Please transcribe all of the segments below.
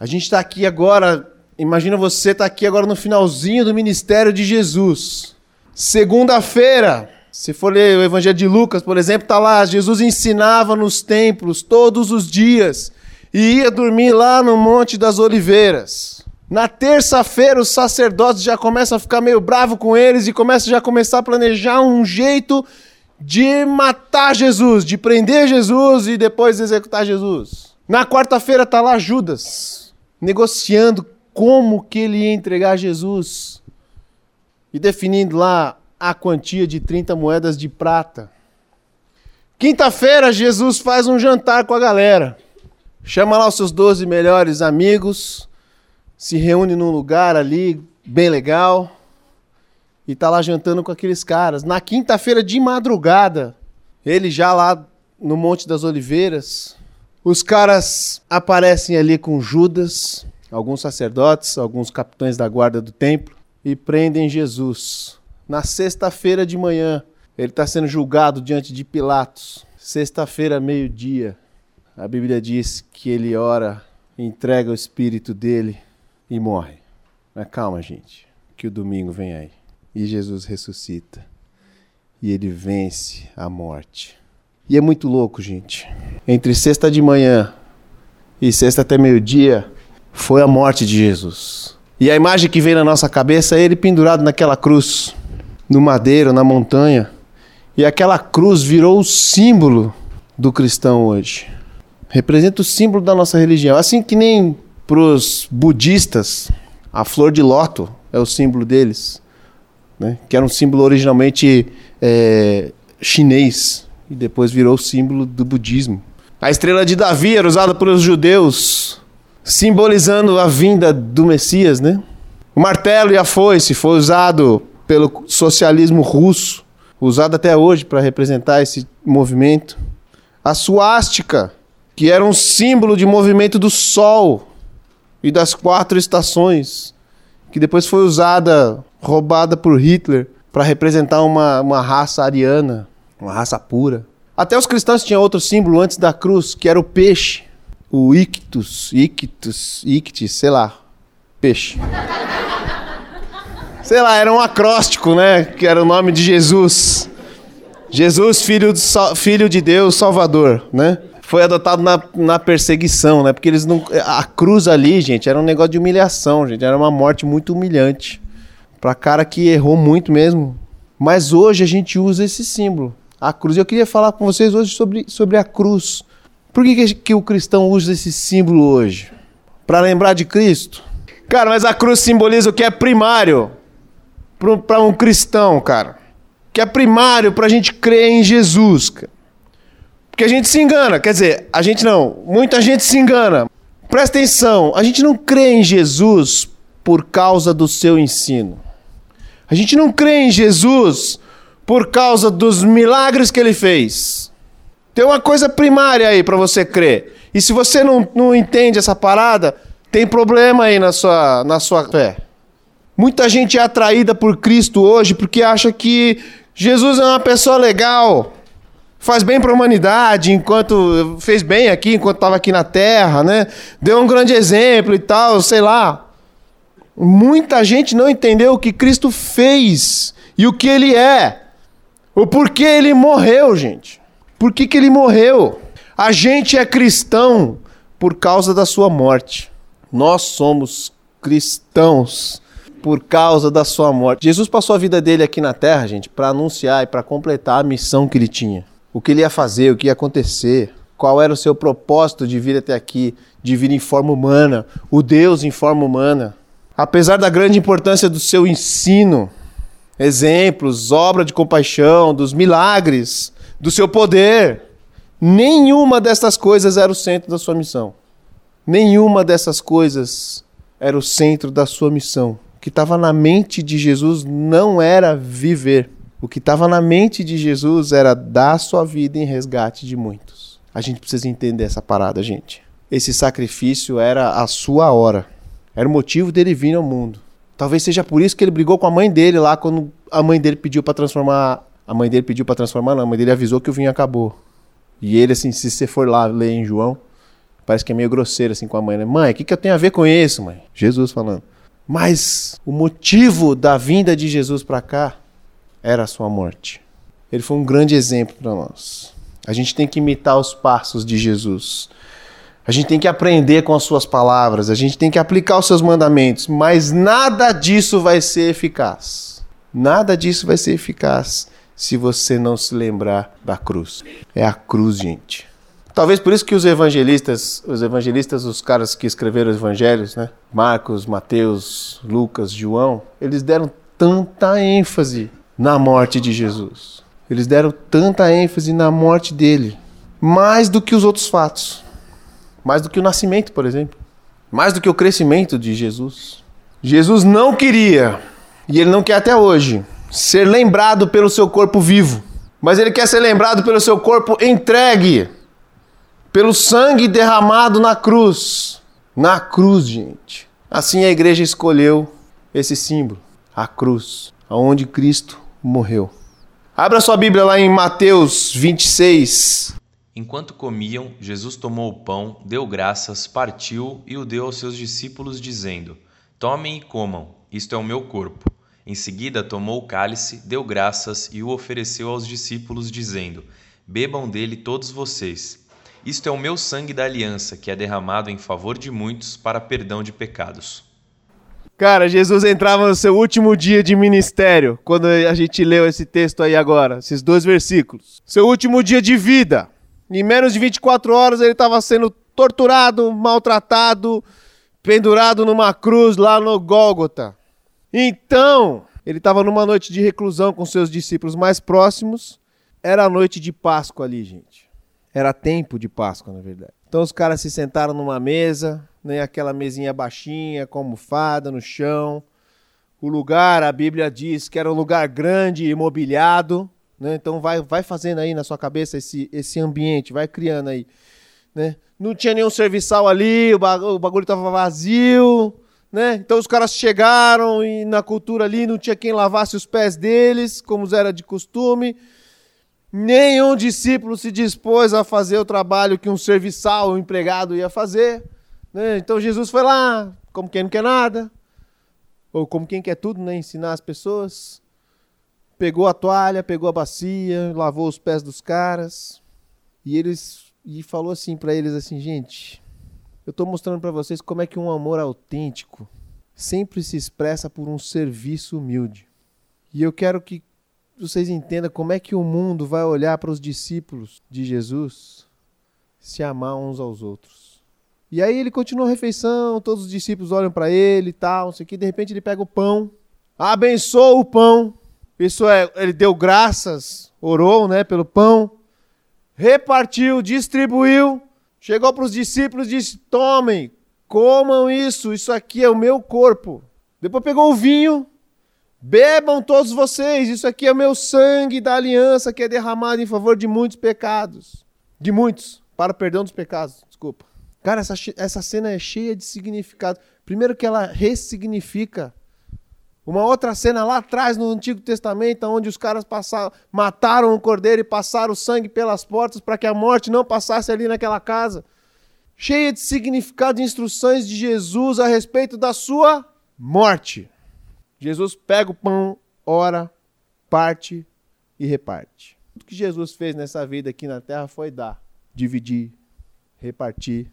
A gente está aqui agora, imagina você tá aqui agora no finalzinho do ministério de Jesus. Segunda-feira, se for ler o Evangelho de Lucas, por exemplo, tá lá, Jesus ensinava nos templos todos os dias e ia dormir lá no Monte das Oliveiras. Na terça-feira, os sacerdotes já começam a ficar meio bravo com eles e começam já a começar a planejar um jeito de matar Jesus, de prender Jesus e depois executar Jesus. Na quarta-feira tá lá Judas negociando como que ele ia entregar Jesus e definindo lá a quantia de 30 moedas de prata. Quinta-feira Jesus faz um jantar com a galera. Chama lá os seus 12 melhores amigos se reúne num lugar ali bem legal e tá lá jantando com aqueles caras. Na quinta-feira de madrugada, ele já lá no Monte das Oliveiras, os caras aparecem ali com Judas, alguns sacerdotes, alguns capitães da guarda do templo e prendem Jesus. Na sexta-feira de manhã, ele está sendo julgado diante de Pilatos. Sexta-feira, meio-dia, a Bíblia diz que ele ora, entrega o espírito dele e morre. Mas calma, gente, que o domingo vem aí. E Jesus ressuscita. E ele vence a morte. E é muito louco, gente. Entre sexta de manhã e sexta até meio-dia foi a morte de Jesus. E a imagem que vem na nossa cabeça é ele pendurado naquela cruz, no madeiro, na montanha. E aquela cruz virou o símbolo do cristão hoje. Representa o símbolo da nossa religião. Assim que nem para os budistas, a flor de lóto é o símbolo deles, né? que era um símbolo originalmente é, chinês e depois virou símbolo do budismo. A estrela de Davi era usada pelos judeus, simbolizando a vinda do Messias. Né? O martelo e a foice foi usado pelo socialismo russo, usado até hoje para representar esse movimento. A suástica, que era um símbolo de movimento do sol, e das quatro estações, que depois foi usada, roubada por Hitler, para representar uma, uma raça ariana, uma raça pura. Até os cristãos tinham outro símbolo antes da cruz, que era o peixe. O ictus, ictus, ictis, sei lá, peixe. sei lá, era um acróstico, né? Que era o nome de Jesus. Jesus, filho de, filho de Deus, Salvador, né? foi adotado na, na perseguição, né? Porque eles não. A cruz ali, gente, era um negócio de humilhação, gente. Era uma morte muito humilhante. Pra cara que errou muito mesmo. Mas hoje a gente usa esse símbolo, a cruz. Eu queria falar com vocês hoje sobre, sobre a cruz. Por que, que, que o cristão usa esse símbolo hoje? Para lembrar de Cristo? Cara, mas a cruz simboliza o que é primário para um cristão, cara. Que é primário para a gente crer em Jesus, cara. Porque a gente se engana, quer dizer, a gente não, muita gente se engana. Presta atenção, a gente não crê em Jesus por causa do seu ensino. A gente não crê em Jesus por causa dos milagres que ele fez. Tem uma coisa primária aí para você crer. E se você não, não entende essa parada, tem problema aí na sua, na sua fé. Muita gente é atraída por Cristo hoje porque acha que Jesus é uma pessoa legal faz bem para a humanidade, enquanto fez bem aqui, enquanto estava aqui na Terra, né? Deu um grande exemplo e tal, sei lá. Muita gente não entendeu o que Cristo fez e o que ele é. O porquê ele morreu, gente. Por que, que ele morreu? A gente é cristão por causa da sua morte. Nós somos cristãos por causa da sua morte. Jesus passou a vida dele aqui na terra, gente, para anunciar e para completar a missão que ele tinha o que ele ia fazer, o que ia acontecer, qual era o seu propósito de vir até aqui, de vir em forma humana, o Deus em forma humana. Apesar da grande importância do seu ensino, exemplos, obra de compaixão, dos milagres, do seu poder, nenhuma dessas coisas era o centro da sua missão. Nenhuma dessas coisas era o centro da sua missão. O que estava na mente de Jesus não era viver o que estava na mente de Jesus era dar sua vida em resgate de muitos. A gente precisa entender essa parada, gente. Esse sacrifício era a sua hora. Era o motivo dele vir ao mundo. Talvez seja por isso que ele brigou com a mãe dele lá quando a mãe dele pediu para transformar. A mãe dele pediu para transformar, não. A mãe dele avisou que o vinho acabou. E ele, assim, se você for lá ler em João, Parece que é meio grosseiro assim com a mãe, né? Mãe, o que, que eu tenho a ver com isso, mãe? Jesus falando. Mas o motivo da vinda de Jesus para cá era a sua morte. Ele foi um grande exemplo para nós. A gente tem que imitar os passos de Jesus. A gente tem que aprender com as suas palavras, a gente tem que aplicar os seus mandamentos, mas nada disso vai ser eficaz. Nada disso vai ser eficaz se você não se lembrar da cruz. É a cruz, gente. Talvez por isso que os evangelistas, os evangelistas, os caras que escreveram os evangelhos, né? Marcos, Mateus, Lucas, João, eles deram tanta ênfase na morte de Jesus. Eles deram tanta ênfase na morte dele, mais do que os outros fatos. Mais do que o nascimento, por exemplo. Mais do que o crescimento de Jesus. Jesus não queria, e ele não quer até hoje, ser lembrado pelo seu corpo vivo. Mas ele quer ser lembrado pelo seu corpo entregue, pelo sangue derramado na cruz. Na cruz, gente. Assim a igreja escolheu esse símbolo, a cruz, aonde Cristo morreu. Abra sua Bíblia lá em Mateus 26, Enquanto comiam, Jesus tomou o pão, deu graças, partiu e o deu aos seus discípulos, dizendo: Tomem e comam, isto é o meu corpo. Em seguida, tomou o cálice, deu graças e o ofereceu aos discípulos, dizendo: Bebam dele todos vocês. Isto é o meu sangue da aliança, que é derramado em favor de muitos para perdão de pecados. Cara, Jesus entrava no seu último dia de ministério, quando a gente leu esse texto aí agora, esses dois versículos. Seu último dia de vida. Em menos de 24 horas ele estava sendo torturado, maltratado, pendurado numa cruz lá no Gólgota. Então, ele estava numa noite de reclusão com seus discípulos mais próximos. Era a noite de Páscoa ali, gente. Era tempo de Páscoa, na verdade. Então os caras se sentaram numa mesa, né, aquela mesinha baixinha, com almofada no chão. O lugar, a Bíblia diz que era um lugar grande e mobiliado. Né? Então vai, vai fazendo aí na sua cabeça esse, esse ambiente, vai criando aí. Né? Não tinha nenhum serviçal ali, o bagulho, o bagulho tava vazio. Né? Então os caras chegaram e na cultura ali não tinha quem lavasse os pés deles, como era de costume. Nenhum discípulo se dispôs a fazer o trabalho que um serviçal, um empregado ia fazer. Né? Então Jesus foi lá, como quem não quer nada, ou como quem quer tudo, né? ensinar as pessoas pegou a toalha, pegou a bacia, lavou os pés dos caras. E eles e falou assim para eles assim, gente, eu estou mostrando para vocês como é que um amor autêntico sempre se expressa por um serviço humilde. E eu quero que vocês entendam como é que o mundo vai olhar para os discípulos de Jesus se amar uns aos outros. E aí ele continua a refeição, todos os discípulos olham para ele e tal, não sei o que, de repente ele pega o pão, abençoa o pão, isso é, ele deu graças, orou, né, pelo pão, repartiu, distribuiu, chegou para os discípulos e disse: "Tomem, comam isso, isso aqui é o meu corpo". Depois pegou o vinho, bebam todos vocês, isso aqui é o meu sangue da aliança que é derramado em favor de muitos pecados, de muitos, para o perdão dos pecados, desculpa. Cara, essa, essa cena é cheia de significado. Primeiro que ela ressignifica uma outra cena lá atrás no Antigo Testamento, onde os caras passaram, mataram o cordeiro e passaram o sangue pelas portas para que a morte não passasse ali naquela casa. Cheia de significado e instruções de Jesus a respeito da sua morte. Jesus pega o pão, ora, parte e reparte. Tudo que Jesus fez nessa vida aqui na terra foi dar, dividir, repartir.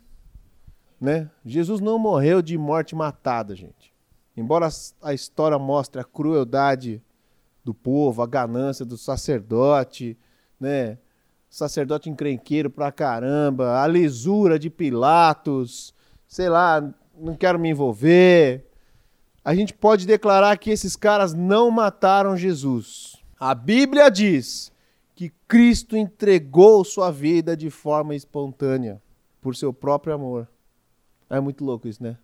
Né? Jesus não morreu de morte matada, gente. Embora a história mostre a crueldade do povo, a ganância do sacerdote, né? Sacerdote encrenqueiro pra caramba, a lisura de Pilatos, sei lá, não quero me envolver. A gente pode declarar que esses caras não mataram Jesus. A Bíblia diz que Cristo entregou sua vida de forma espontânea, por seu próprio amor. É muito louco isso, né?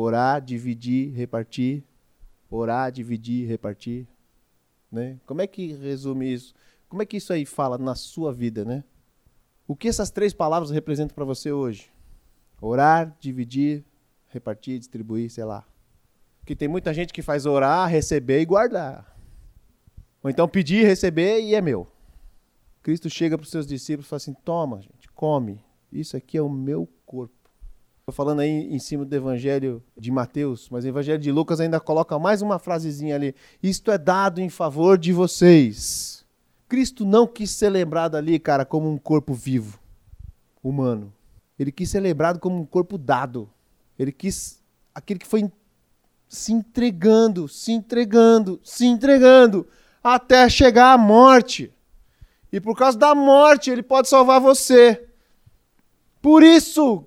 Orar, dividir, repartir. Orar, dividir, repartir. Né? Como é que resume isso? Como é que isso aí fala na sua vida, né? O que essas três palavras representam para você hoje? Orar, dividir, repartir, distribuir, sei lá. Porque tem muita gente que faz orar, receber e guardar. Ou então pedir, receber e é meu. Cristo chega para os seus discípulos e fala assim: toma, gente, come. Isso aqui é o meu corpo. Estou falando aí em cima do evangelho de Mateus, mas o evangelho de Lucas ainda coloca mais uma frasezinha ali. Isto é dado em favor de vocês. Cristo não quis ser lembrado ali, cara, como um corpo vivo, humano. Ele quis ser lembrado como um corpo dado. Ele quis aquele que foi se entregando, se entregando, se entregando, até chegar à morte. E por causa da morte, ele pode salvar você. Por isso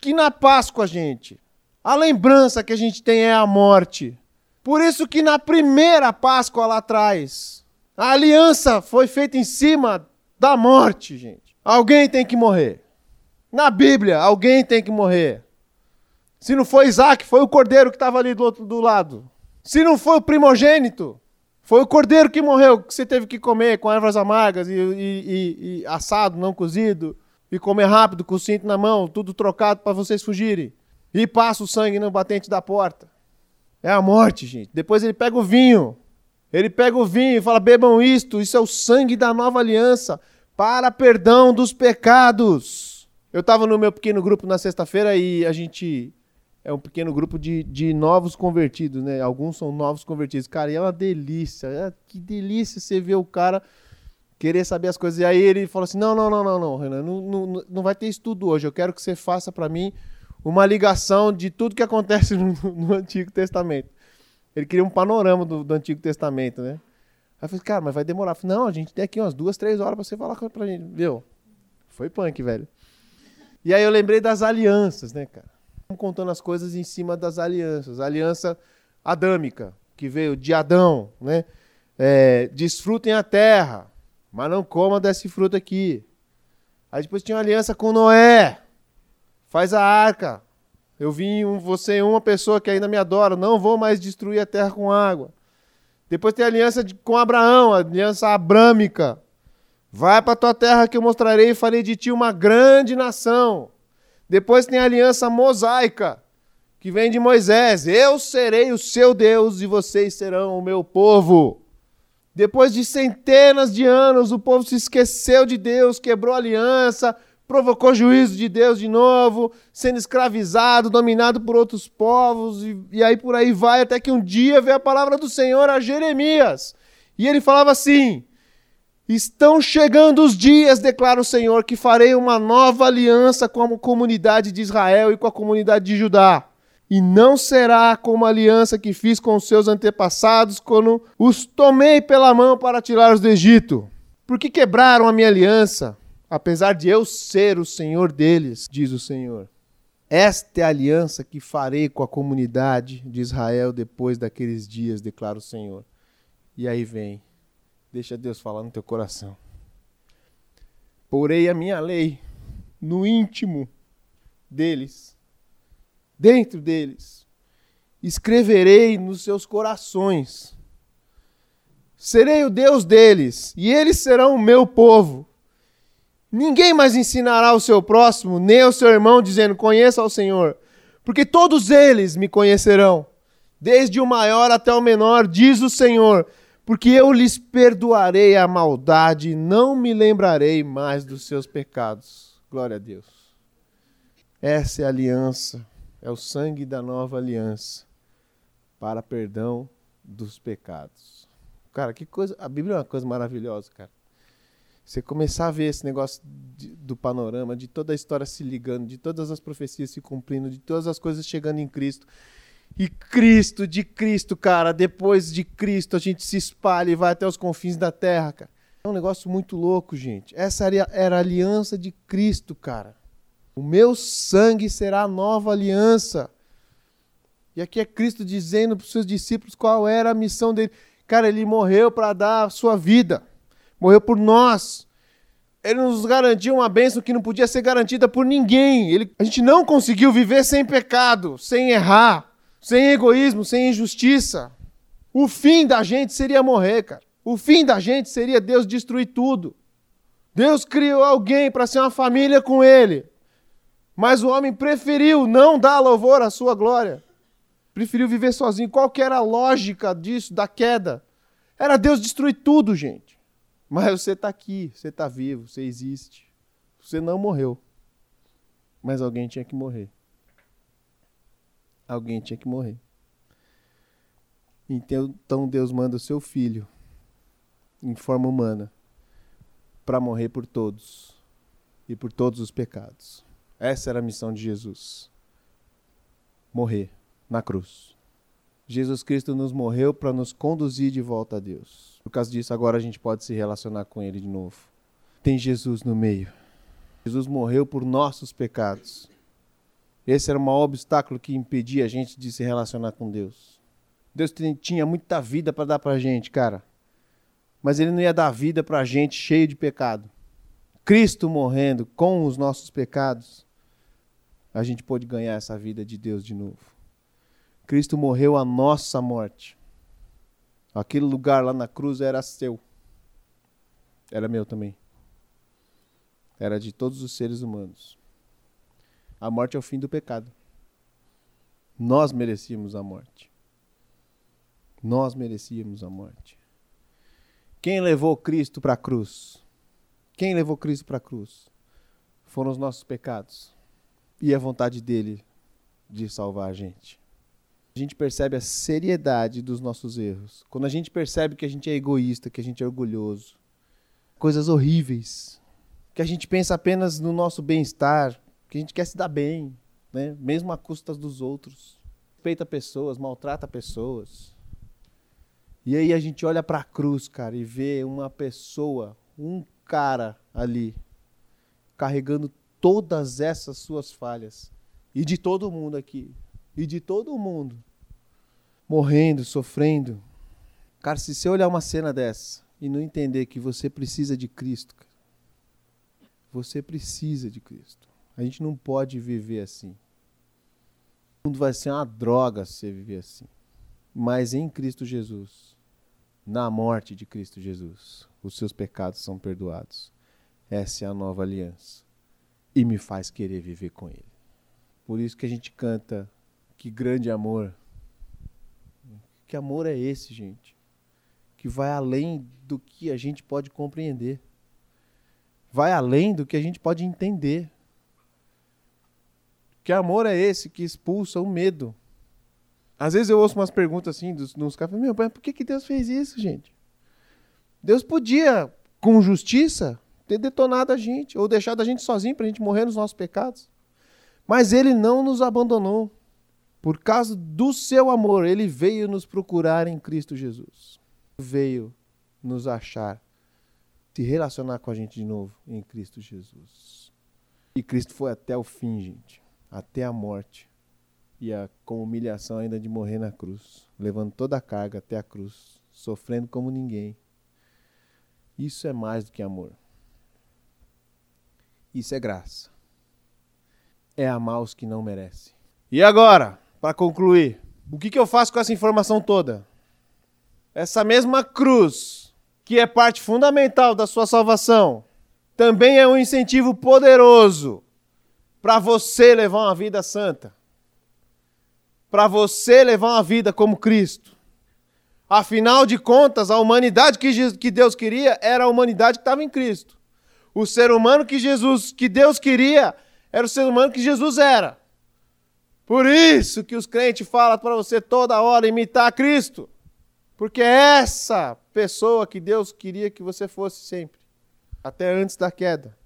que na Páscoa, gente, a lembrança que a gente tem é a morte. Por isso que na primeira Páscoa lá atrás, a aliança foi feita em cima da morte, gente. Alguém tem que morrer. Na Bíblia, alguém tem que morrer. Se não foi Isaac, foi o cordeiro que estava ali do outro do lado. Se não foi o primogênito, foi o cordeiro que morreu, que você teve que comer com ervas amargas e, e, e, e assado, não cozido, e comer rápido, com o cinto na mão, tudo trocado para vocês fugirem. E passa o sangue no batente da porta. É a morte, gente. Depois ele pega o vinho. Ele pega o vinho e fala: bebam isto, isso é o sangue da nova aliança para perdão dos pecados. Eu estava no meu pequeno grupo na sexta-feira e a gente é um pequeno grupo de, de novos convertidos, né? Alguns são novos convertidos. Cara, e é uma delícia. É, que delícia você ver o cara querer saber as coisas. E aí ele falou assim: não, não, não, não, não, Renan, não, não, não vai ter estudo hoje. Eu quero que você faça para mim uma ligação de tudo que acontece no, no, Antigo Testamento. Ele queria um panorama do, do Antigo Testamento, né? Aí eu falei, cara, mas vai demorar. falei, não, a gente tem aqui umas duas, três horas pra você falar pra gente. Viu? Foi punk, velho. E aí eu lembrei das alianças, né, cara? contando as coisas em cima das alianças. A aliança adâmica, que veio de Adão, né? É, desfrutem a terra, mas não coma desse fruto aqui. Aí depois tinha uma aliança com Noé. Faz a arca. Eu vim um, você uma pessoa que ainda me adora. Não vou mais destruir a terra com água. Depois tem a aliança de, com Abraão, a aliança abrâmica. Vai para tua terra que eu mostrarei e farei de ti uma grande nação. Depois tem a aliança mosaica, que vem de Moisés. Eu serei o seu Deus e vocês serão o meu povo. Depois de centenas de anos, o povo se esqueceu de Deus, quebrou a aliança, provocou juízo de Deus de novo, sendo escravizado, dominado por outros povos, e, e aí por aí vai, até que um dia veio a palavra do Senhor a Jeremias. E ele falava assim: Estão chegando os dias, declara o Senhor, que farei uma nova aliança com a comunidade de Israel e com a comunidade de Judá. E não será como a aliança que fiz com os seus antepassados quando os tomei pela mão para tirá-los do Egito. Porque quebraram a minha aliança, apesar de eu ser o Senhor deles, diz o Senhor. Esta é a aliança que farei com a comunidade de Israel depois daqueles dias, declara o Senhor. E aí vem Deixa Deus falar no teu coração. Porei a minha lei no íntimo deles, dentro deles. Escreverei nos seus corações. Serei o Deus deles, e eles serão o meu povo. Ninguém mais ensinará o seu próximo, nem o seu irmão, dizendo: Conheça ao Senhor, porque todos eles me conhecerão, desde o maior até o menor, diz o Senhor porque eu lhes perdoarei a maldade, não me lembrarei mais dos seus pecados. Glória a Deus. Essa é a aliança, é o sangue da nova aliança para perdão dos pecados. Cara, que coisa. A Bíblia é uma coisa maravilhosa, cara. Você começar a ver esse negócio de, do panorama, de toda a história se ligando, de todas as profecias se cumprindo, de todas as coisas chegando em Cristo. E Cristo, de Cristo, cara, depois de Cristo a gente se espalha e vai até os confins da terra, cara. É um negócio muito louco, gente. Essa era a aliança de Cristo, cara. O meu sangue será a nova aliança. E aqui é Cristo dizendo para os seus discípulos qual era a missão dele. Cara, ele morreu para dar a sua vida. Morreu por nós. Ele nos garantiu uma bênção que não podia ser garantida por ninguém. Ele, a gente não conseguiu viver sem pecado, sem errar sem egoísmo, sem injustiça. O fim da gente seria morrer, cara. O fim da gente seria Deus destruir tudo. Deus criou alguém para ser uma família com ele. Mas o homem preferiu não dar louvor à sua glória. Preferiu viver sozinho. Qual que era a lógica disso, da queda? Era Deus destruir tudo, gente. Mas você está aqui, você está vivo, você existe. Você não morreu. Mas alguém tinha que morrer. Alguém tinha que morrer. Então Deus manda o seu filho em forma humana para morrer por todos e por todos os pecados. Essa era a missão de Jesus. Morrer na cruz. Jesus Cristo nos morreu para nos conduzir de volta a Deus. Por causa disso, agora a gente pode se relacionar com Ele de novo. Tem Jesus no meio. Jesus morreu por nossos pecados. Esse era o maior obstáculo que impedia a gente de se relacionar com Deus. Deus tinha muita vida para dar para a gente, cara. Mas Ele não ia dar vida para a gente cheio de pecado. Cristo morrendo com os nossos pecados, a gente pôde ganhar essa vida de Deus de novo. Cristo morreu a nossa morte. Aquele lugar lá na cruz era seu. Era meu também. Era de todos os seres humanos. A morte é o fim do pecado. Nós merecíamos a morte. Nós merecíamos a morte. Quem levou Cristo para a cruz? Quem levou Cristo para a cruz? Foram os nossos pecados. E a vontade dele de salvar a gente. A gente percebe a seriedade dos nossos erros. Quando a gente percebe que a gente é egoísta, que a gente é orgulhoso, coisas horríveis, que a gente pensa apenas no nosso bem-estar, que a gente quer se dar bem, né? mesmo à custa dos outros. Respeita pessoas, maltrata pessoas. E aí a gente olha para a cruz, cara, e vê uma pessoa, um cara ali, carregando todas essas suas falhas. E de todo mundo aqui. E de todo mundo. Morrendo, sofrendo. Cara, se você olhar uma cena dessa e não entender que você precisa de Cristo, cara, você precisa de Cristo. A gente não pode viver assim. O mundo vai ser uma droga se você viver assim. Mas em Cristo Jesus, na morte de Cristo Jesus, os seus pecados são perdoados. Essa é a nova aliança. E me faz querer viver com Ele. Por isso que a gente canta que grande amor. Que amor é esse, gente? Que vai além do que a gente pode compreender. Vai além do que a gente pode entender. Que amor é esse que expulsa o medo? Às vezes eu ouço umas perguntas assim dos, nos caras, meu pai, por que, que Deus fez isso, gente? Deus podia, com justiça, ter detonado a gente, ou deixado a gente sozinho para a gente morrer nos nossos pecados. Mas ele não nos abandonou. Por causa do seu amor, ele veio nos procurar em Cristo Jesus. Veio nos achar, se relacionar com a gente de novo em Cristo Jesus. E Cristo foi até o fim, gente, até a morte e a, com humilhação ainda de morrer na cruz, levando toda a carga até a cruz, sofrendo como ninguém. Isso é mais do que amor. Isso é graça. É amar os que não merecem. E agora, para concluir, o que, que eu faço com essa informação toda? Essa mesma cruz, que é parte fundamental da sua salvação, também é um incentivo poderoso para você levar uma vida santa para você levar uma vida como Cristo. Afinal de contas, a humanidade que Deus queria era a humanidade que estava em Cristo. O ser humano que Jesus, que Deus queria, era o ser humano que Jesus era. Por isso que os crentes falam para você toda hora imitar Cristo. Porque é essa pessoa que Deus queria que você fosse sempre, até antes da queda.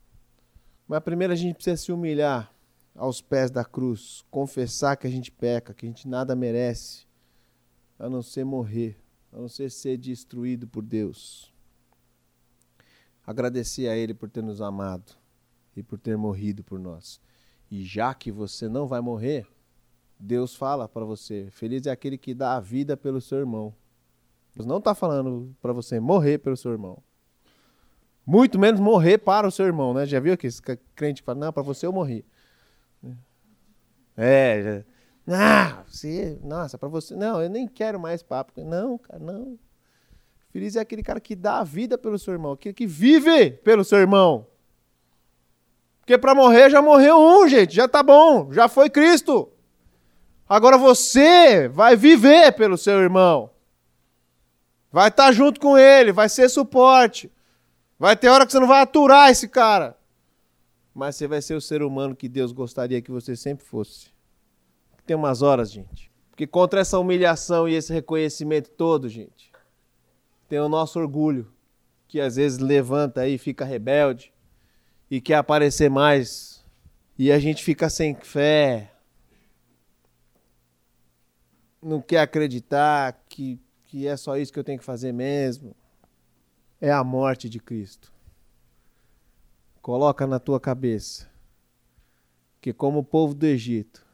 Mas primeiro a gente precisa se humilhar aos pés da cruz, confessar que a gente peca, que a gente nada merece, a não ser morrer, a não ser ser destruído por Deus. Agradecer a Ele por ter nos amado e por ter morrido por nós. E já que você não vai morrer, Deus fala para você: feliz é aquele que dá a vida pelo seu irmão. Deus não está falando para você morrer pelo seu irmão. Muito menos morrer para o seu irmão, né? Já viu que esse crente fala: não, para você eu morri. É, ah, você, nossa, para você, não, eu nem quero mais papo. Não, cara, não. Feliz é aquele cara que dá a vida pelo seu irmão, aquele que vive pelo seu irmão. Porque para morrer já morreu um, gente, já tá bom, já foi Cristo. Agora você vai viver pelo seu irmão. Vai estar tá junto com ele, vai ser suporte. Vai ter hora que você não vai aturar esse cara. mas você vai ser o ser humano que Deus gostaria que você sempre fosse. Tem umas horas, gente. Porque contra essa humilhação e esse reconhecimento todo, gente, tem o nosso orgulho, que às vezes levanta aí, fica rebelde e quer aparecer mais. E a gente fica sem fé. Não quer acreditar que, que é só isso que eu tenho que fazer mesmo. É a morte de Cristo. Coloca na tua cabeça que, como o povo do Egito,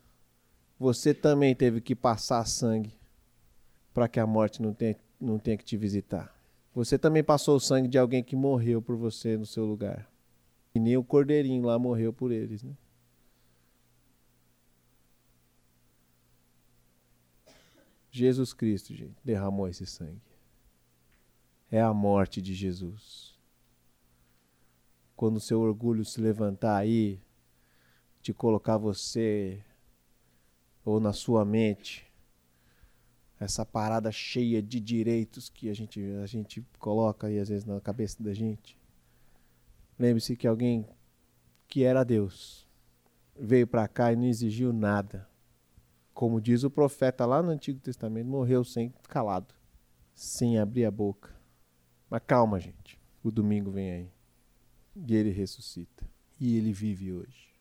você também teve que passar sangue para que a morte não tenha, não tenha que te visitar. Você também passou o sangue de alguém que morreu por você no seu lugar. E nem o cordeirinho lá morreu por eles, né? Jesus Cristo, gente, derramou esse sangue. É a morte de Jesus quando o seu orgulho se levantar aí, te colocar você ou na sua mente essa parada cheia de direitos que a gente, a gente coloca aí às vezes na cabeça da gente. Lembre-se que alguém que era Deus veio para cá e não exigiu nada. Como diz o profeta lá no Antigo Testamento, morreu sem calado, sem abrir a boca. Mas calma, gente. O domingo vem aí. E ele ressuscita. E ele vive hoje.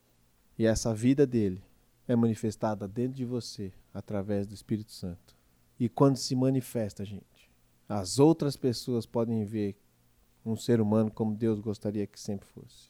E essa vida dele é manifestada dentro de você através do Espírito Santo. E quando se manifesta, gente, as outras pessoas podem ver um ser humano como Deus gostaria que sempre fosse.